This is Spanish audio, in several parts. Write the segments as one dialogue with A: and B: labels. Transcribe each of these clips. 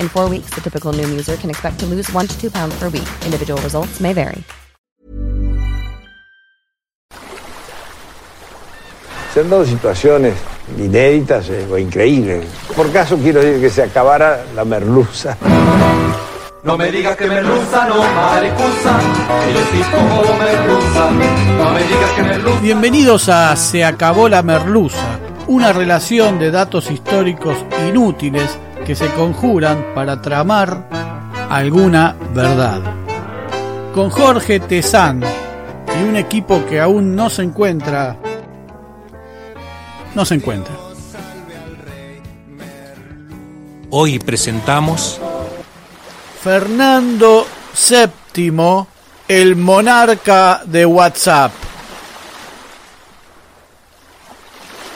A: In four weeks, the typical Noom user can expect to lose one to two pounds per week. Individual results may vary.
B: Se han dado situaciones inéditas eh, o increíbles. Por caso quiero decir que se acabara la merluza.
C: No me digas que merluza, no maricusa, que yo estoy como merluza. No me digas que merluza.
D: Bienvenidos a Se acabó la merluza, una relación de datos históricos inútiles que se conjuran para tramar alguna verdad. Con Jorge Tezán y un equipo que aún no se encuentra. No se encuentra.
E: Hoy presentamos
D: Fernando VII, el monarca de WhatsApp.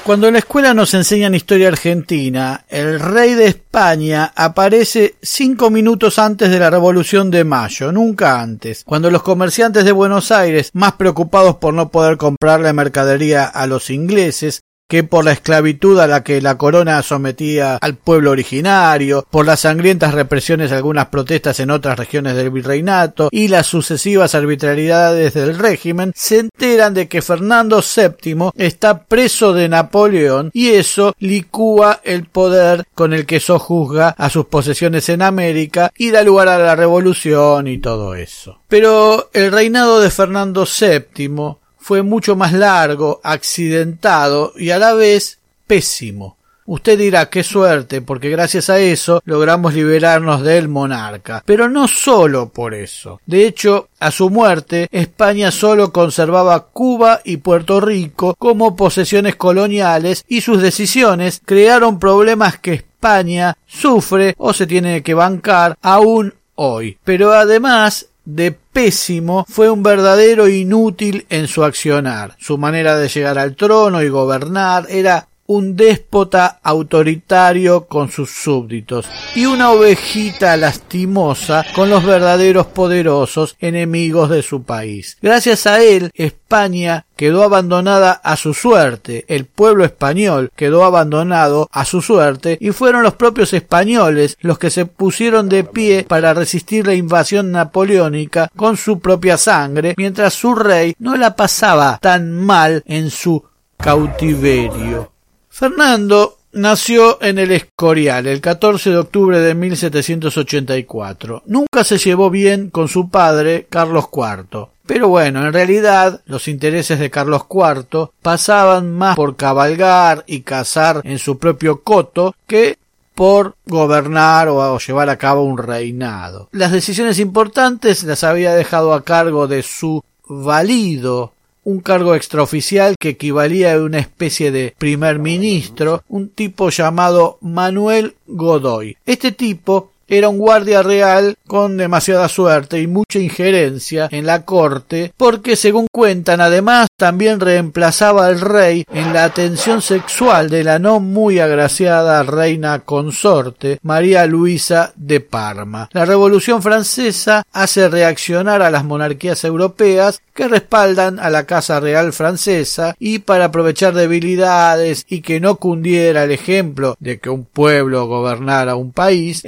D: Cuando en la escuela nos enseñan historia argentina, el rey de España aparece cinco minutos antes de la Revolución de Mayo, nunca antes, cuando los comerciantes de Buenos Aires, más preocupados por no poder comprarle mercadería a los ingleses, que por la esclavitud a la que la corona sometía al pueblo originario, por las sangrientas represiones de algunas protestas en otras regiones del virreinato y las sucesivas arbitrariedades del régimen, se enteran de que Fernando VII está preso de Napoleón y eso licúa el poder con el que sojuzga a sus posesiones en América y da lugar a la revolución y todo eso. Pero el reinado de Fernando VII fue mucho más largo, accidentado y a la vez pésimo. Usted dirá qué suerte, porque gracias a eso logramos liberarnos del monarca. Pero no solo por eso. De hecho, a su muerte, España solo conservaba Cuba y Puerto Rico como posesiones coloniales y sus decisiones crearon problemas que España sufre o se tiene que bancar aún hoy. Pero además de pésimo fue un verdadero inútil en su accionar. Su manera de llegar al trono y gobernar era un déspota autoritario con sus súbditos y una ovejita lastimosa con los verdaderos poderosos enemigos de su país. Gracias a él, España quedó abandonada a su suerte, el pueblo español quedó abandonado a su suerte y fueron los propios españoles los que se pusieron de pie para resistir la invasión napoleónica con su propia sangre, mientras su rey no la pasaba tan mal en su cautiverio. Fernando nació en el Escorial el 14 de octubre de 1784. Nunca se llevó bien con su padre, Carlos IV. Pero bueno, en realidad los intereses de Carlos IV pasaban más por cabalgar y cazar en su propio coto que por gobernar o llevar a cabo un reinado. Las decisiones importantes las había dejado a cargo de su valido un cargo extraoficial que equivalía a una especie de primer ministro, un tipo llamado Manuel Godoy. Este tipo era un guardia real con demasiada suerte y mucha injerencia en la corte, porque según cuentan además también reemplazaba al rey en la atención sexual de la no muy agraciada reina consorte María Luisa de Parma. La Revolución francesa hace reaccionar a las monarquías europeas que respaldan a la Casa Real francesa y para aprovechar debilidades y que no cundiera el ejemplo de que un pueblo gobernara un país,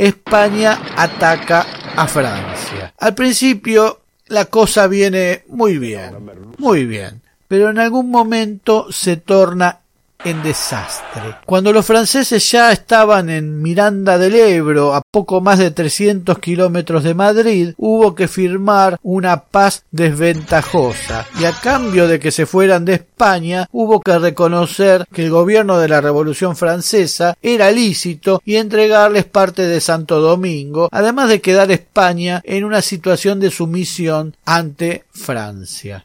D: Ataca a Francia. Al principio la cosa viene muy bien, muy bien, pero en algún momento se torna en desastre. Cuando los franceses ya estaban en Miranda del Ebro, a poco más de 300 kilómetros de Madrid, hubo que firmar una paz desventajosa y a cambio de que se fueran de España, hubo que reconocer que el gobierno de la Revolución Francesa era lícito y entregarles parte de Santo Domingo, además de quedar España en una situación de sumisión ante Francia.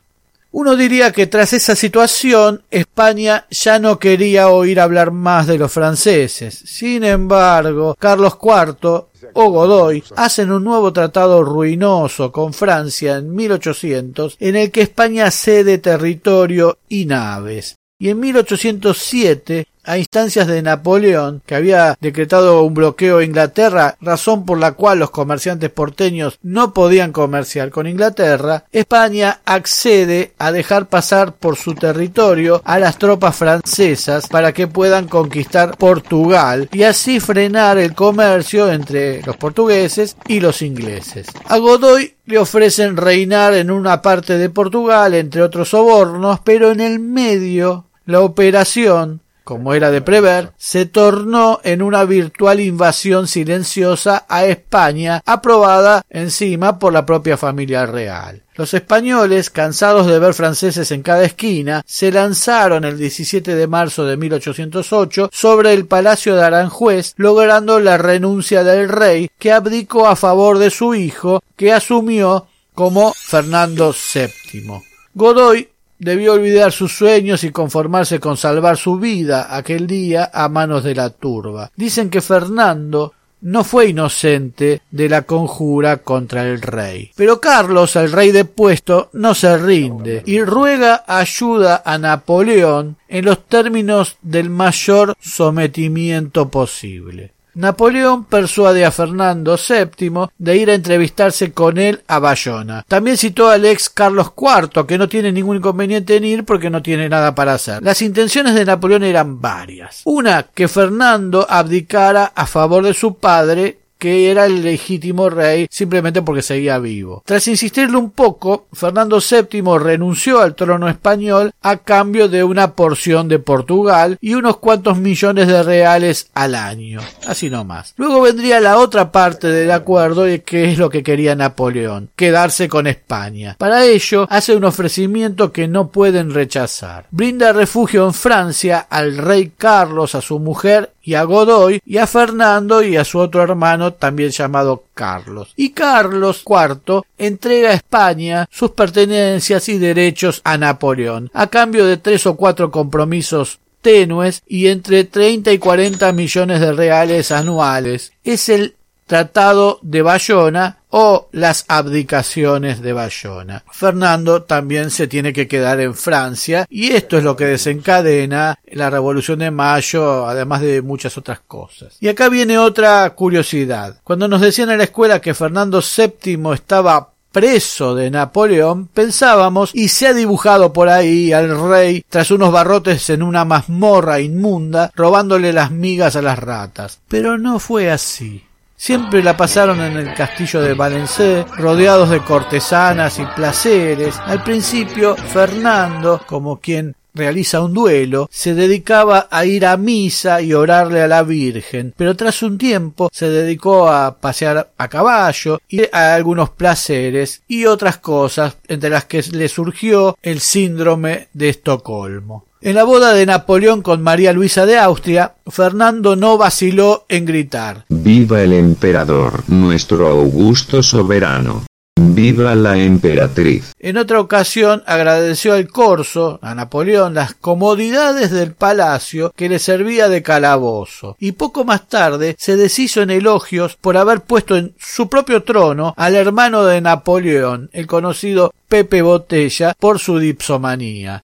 D: Uno diría que tras esa situación España ya no quería oír hablar más de los franceses. Sin embargo, Carlos IV o Godoy hacen un nuevo tratado ruinoso con Francia en 1800 en el que España cede territorio y naves. Y en 1807 a instancias de Napoleón, que había decretado un bloqueo a Inglaterra, razón por la cual los comerciantes porteños no podían comerciar con Inglaterra, España accede a dejar pasar por su territorio a las tropas francesas para que puedan conquistar Portugal y así frenar el comercio entre los portugueses y los ingleses. A Godoy le ofrecen reinar en una parte de Portugal, entre otros sobornos, pero en el medio la operación como era de prever, se tornó en una virtual invasión silenciosa a España, aprobada encima por la propia familia real. Los españoles, cansados de ver franceses en cada esquina, se lanzaron el 17 de marzo de 1808 sobre el palacio de Aranjuez, logrando la renuncia del rey, que abdicó a favor de su hijo, que asumió como Fernando VII. Godoy Debió olvidar sus sueños y conformarse con salvar su vida aquel día a manos de la turba. Dicen que Fernando no fue inocente de la conjura contra el rey. Pero Carlos, el rey depuesto, no se rinde y ruega ayuda a Napoleón en los términos del mayor sometimiento posible. Napoleón persuade a Fernando VII de ir a entrevistarse con él a Bayona. También citó al ex Carlos IV, que no tiene ningún inconveniente en ir porque no tiene nada para hacer. Las intenciones de Napoleón eran varias. Una, que Fernando abdicara a favor de su padre que era el legítimo rey simplemente porque seguía vivo. Tras insistirle un poco, Fernando VII renunció al trono español a cambio de una porción de Portugal y unos cuantos millones de reales al año. Así nomás. Luego vendría la otra parte del acuerdo y que es lo que quería Napoleón, quedarse con España. Para ello hace un ofrecimiento que no pueden rechazar. Brinda refugio en Francia al rey Carlos, a su mujer y a Godoy y a Fernando y a su otro hermano también llamado Carlos. Y Carlos IV entrega a España sus pertenencias y derechos a Napoleón, a cambio de tres o cuatro compromisos tenues y entre 30 y 40 millones de reales anuales. Es el Tratado de Bayona o las abdicaciones de Bayona. Fernando también se tiene que quedar en Francia y esto es lo que desencadena la Revolución de Mayo, además de muchas otras cosas. Y acá viene otra curiosidad. Cuando nos decían en la escuela que Fernando VII estaba preso de Napoleón, pensábamos, y se ha dibujado por ahí al rey tras unos barrotes en una mazmorra inmunda, robándole las migas a las ratas. Pero no fue así. Siempre la pasaron en el castillo de Valencé, rodeados de cortesanas y placeres. Al principio, Fernando, como quien realiza un duelo, se dedicaba a ir a misa y orarle a la Virgen, pero tras un tiempo se dedicó a pasear a caballo y a algunos placeres y otras cosas, entre las que le surgió el síndrome de Estocolmo. En la boda de Napoleón con María Luisa de Austria, Fernando no vaciló en gritar
F: Viva el emperador, nuestro augusto soberano. Viva la emperatriz.
D: En otra ocasión agradeció al corso, a Napoleón, las comodidades del palacio que le servía de calabozo, y poco más tarde se deshizo en elogios por haber puesto en su propio trono al hermano de Napoleón, el conocido Pepe Botella, por su dipsomanía.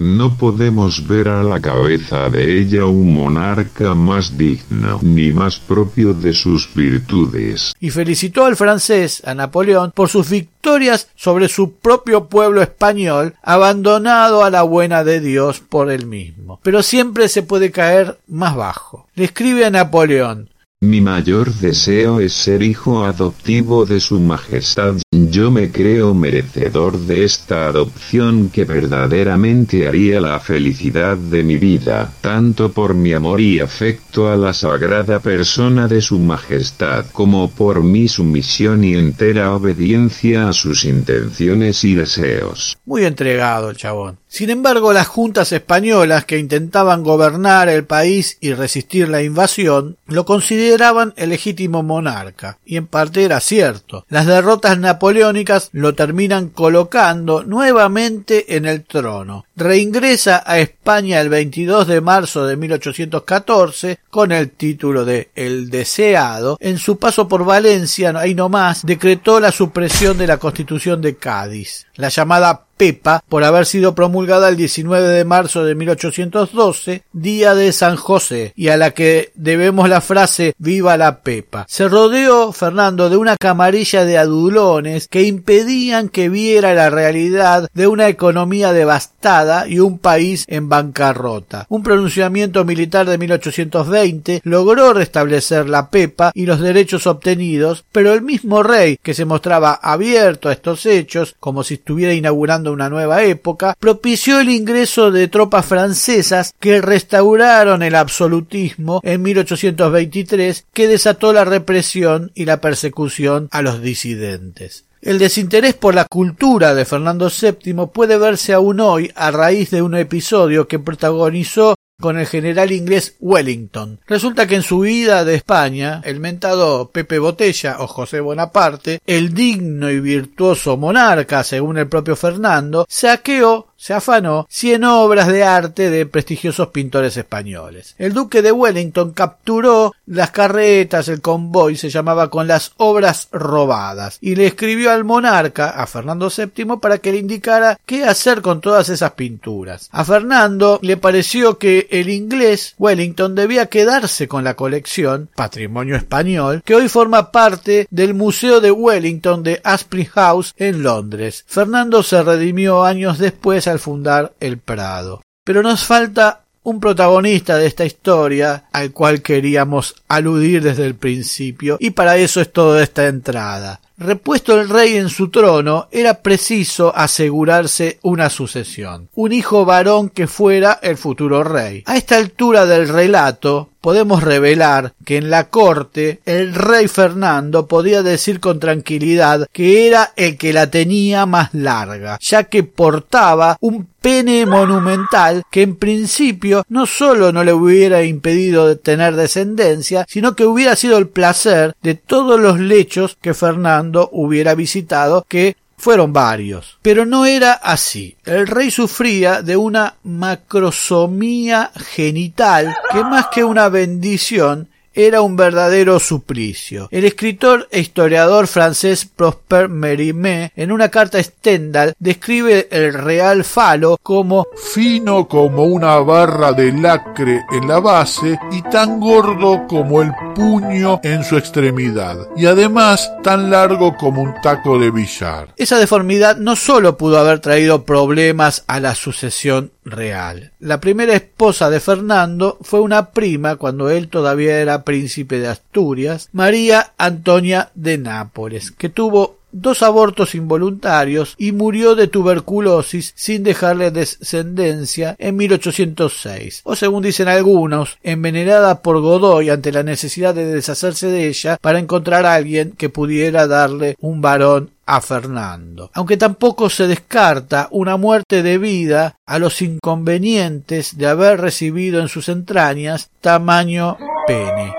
F: No podemos ver a la cabeza de ella un monarca más digno ni más propio de sus virtudes.
D: Y felicitó al francés, a Napoleón, por sus victorias sobre su propio pueblo español, abandonado a la buena de Dios por él mismo. Pero siempre se puede caer más bajo. Le escribe a Napoleón
F: mi mayor deseo es ser hijo adoptivo de Su Majestad. Yo me creo merecedor de esta adopción que verdaderamente haría la felicidad de mi vida, tanto por mi amor y afecto a la sagrada persona de Su Majestad como por mi sumisión y entera obediencia a sus intenciones y deseos.
D: Muy entregado el chabón. Sin embargo, las juntas españolas que intentaban gobernar el país y resistir la invasión lo consideraban el legítimo monarca, y en parte era cierto. Las derrotas napoleónicas lo terminan colocando nuevamente en el trono. Reingresa a España el 22 de marzo de 1814 con el título de El Deseado. En su paso por Valencia, ahí nomás, decretó la supresión de la Constitución de Cádiz, la llamada Pepa por haber sido promulgada el 19 de marzo de 1812, día de San José, y a la que debemos la frase Viva la Pepa. Se rodeó Fernando de una camarilla de adulones que impedían que viera la realidad de una economía devastada y un país en bancarrota. Un pronunciamiento militar de 1820 logró restablecer la Pepa y los derechos obtenidos, pero el mismo rey, que se mostraba abierto a estos hechos, como si estuviera inaugurando una nueva época, propició el ingreso de tropas francesas que restauraron el absolutismo en 1823 que desató la represión y la persecución a los disidentes. El desinterés por la cultura de Fernando VII puede verse aún hoy a raíz de un episodio que protagonizó con el general inglés Wellington. Resulta que en su huida de España, el mentado Pepe Botella o José Bonaparte, el digno y virtuoso monarca, según el propio Fernando, saqueó se afanó cien obras de arte de prestigiosos pintores españoles. El duque de Wellington capturó las carretas, el convoy se llamaba con las obras robadas y le escribió al monarca, a Fernando VII, para que le indicara qué hacer con todas esas pinturas. A Fernando le pareció que el inglés Wellington debía quedarse con la colección, patrimonio español, que hoy forma parte del Museo de Wellington de Asprey House en Londres. Fernando se redimió años después al fundar el Prado. Pero nos falta un protagonista de esta historia al cual queríamos aludir desde el principio y para eso es toda esta entrada. Repuesto el rey en su trono, era preciso asegurarse una sucesión, un hijo varón que fuera el futuro rey. A esta altura del relato, podemos revelar que en la corte el rey Fernando podía decir con tranquilidad que era el que la tenía más larga, ya que portaba un pene monumental que en principio no solo no le hubiera impedido tener descendencia, sino que hubiera sido el placer de todos los lechos que Fernando hubiera visitado que fueron varios. Pero no era así. El rey sufría de una macrosomía genital que más que una bendición era un verdadero suplicio. El escritor e historiador francés Prosper Mérimée, en una carta a Stendhal, describe el real falo como
G: fino como una barra de lacre en la base y tan gordo como el puño en su extremidad, y además tan largo como un taco de billar.
D: Esa deformidad no solo pudo haber traído problemas a la sucesión real. La primera esposa de Fernando fue una prima cuando él todavía era príncipe de Asturias, María Antonia de Nápoles, que tuvo dos abortos involuntarios y murió de tuberculosis sin dejarle descendencia en 1806, o según dicen algunos, envenenada por Godoy ante la necesidad de deshacerse de ella para encontrar a alguien que pudiera darle un varón a Fernando. Aunque tampoco se descarta una muerte debida a los inconvenientes de haber recibido en sus entrañas tamaño pene.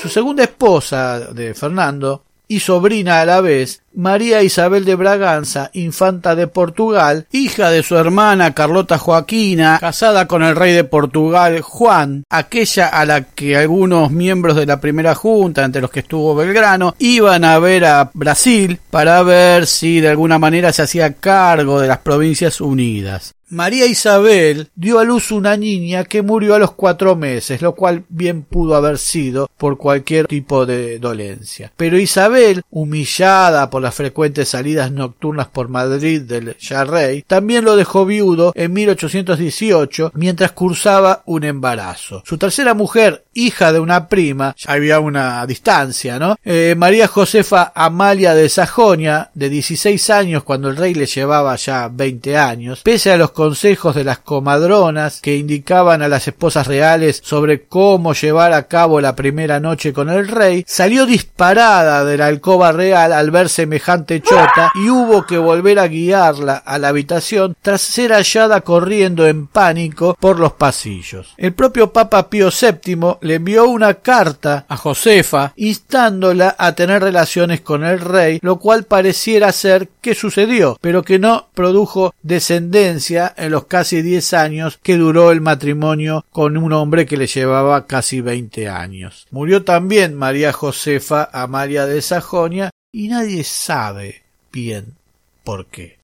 D: Su segunda esposa de Fernando y sobrina a la vez, María Isabel de Braganza, infanta de Portugal, hija de su hermana Carlota Joaquina, casada con el rey de Portugal Juan, aquella a la que algunos miembros de la primera junta, entre los que estuvo Belgrano, iban a ver a Brasil para ver si de alguna manera se hacía cargo de las provincias unidas. María Isabel dio a luz una niña que murió a los cuatro meses, lo cual bien pudo haber sido por cualquier tipo de dolencia. Pero Isabel, humillada por las frecuentes salidas nocturnas por Madrid del ya rey, también lo dejó viudo en 1818 mientras cursaba un embarazo. Su tercera mujer, hija de una prima, ya había una distancia, ¿no? Eh, María Josefa Amalia de Sajonia, de 16 años cuando el rey le llevaba ya 20 años, pese a los consejos de las comadronas que indicaban a las esposas reales sobre cómo llevar a cabo la primera noche con el rey, salió disparada de la alcoba real al ver chota y hubo que volver a guiarla a la habitación tras ser hallada corriendo en pánico por los pasillos. El propio Papa Pío VII le envió una carta a Josefa instándola a tener relaciones con el rey, lo cual pareciera ser que sucedió, pero que no produjo descendencia en los casi diez años que duró el matrimonio con un hombre que le llevaba casi veinte años. Murió también María Josefa Amalia de Sajonia y nadie sabe bien por qué.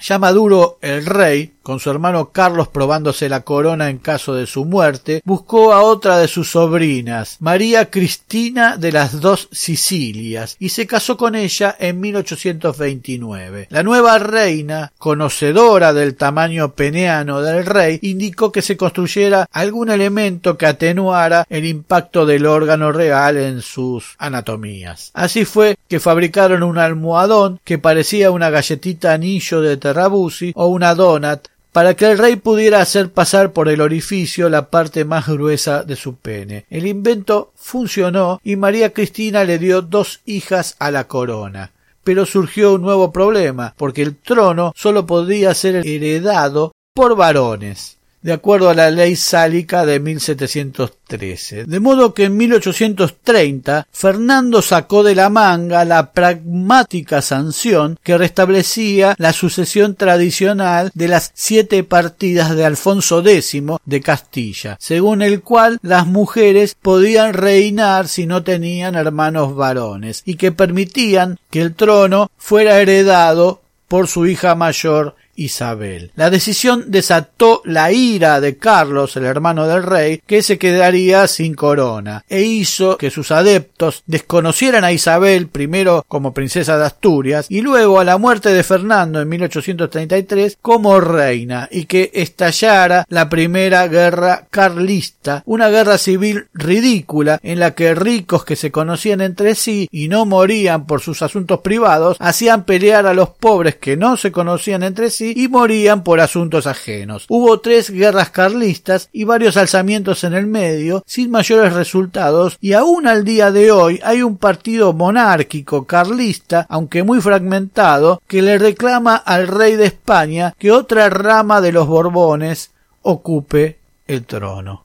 D: Ya maduro el rey, con su hermano Carlos probándose la corona en caso de su muerte, buscó a otra de sus sobrinas, María Cristina de las dos Sicilias, y se casó con ella en 1829. La nueva reina, conocedora del tamaño peneano del rey, indicó que se construyera algún elemento que atenuara el impacto del órgano real en sus anatomías. Así fue que fabricaron un almohadón que parecía una galletita anillo de O una donut para que el rey pudiera hacer pasar por el orificio la parte más gruesa de su pene. El invento funcionó y María Cristina le dio dos hijas a la corona. Pero surgió un nuevo problema, porque el trono solo podía ser heredado por varones de acuerdo a la ley sálica de 1713. De modo que en 1830 Fernando sacó de la manga la pragmática sanción que restablecía la sucesión tradicional de las siete partidas de Alfonso X de Castilla, según el cual las mujeres podían reinar si no tenían hermanos varones y que permitían que el trono fuera heredado por su hija mayor Isabel. La decisión desató la ira de Carlos, el hermano del rey, que se quedaría sin corona, e hizo que sus adeptos desconocieran a Isabel primero como princesa de Asturias y luego a la muerte de Fernando en 1833 como reina y que estallara la primera guerra carlista, una guerra civil ridícula en la que ricos que se conocían entre sí y no morían por sus asuntos privados hacían pelear a los pobres que no se conocían entre sí y morían por asuntos ajenos. Hubo tres guerras carlistas y varios alzamientos en el medio, sin mayores resultados, y aún al día de hoy hay un partido monárquico carlista, aunque muy fragmentado, que le reclama al rey de España que otra rama de los Borbones ocupe el trono.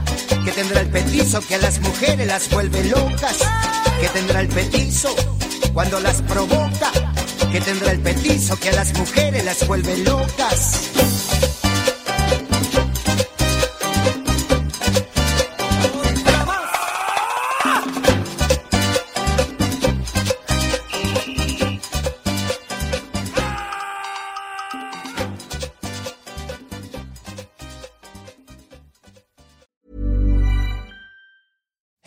H: Que tendrá el petizo que a las mujeres las vuelve locas, que tendrá el petizo cuando las provoca, que tendrá el petizo que a las mujeres las vuelve locas.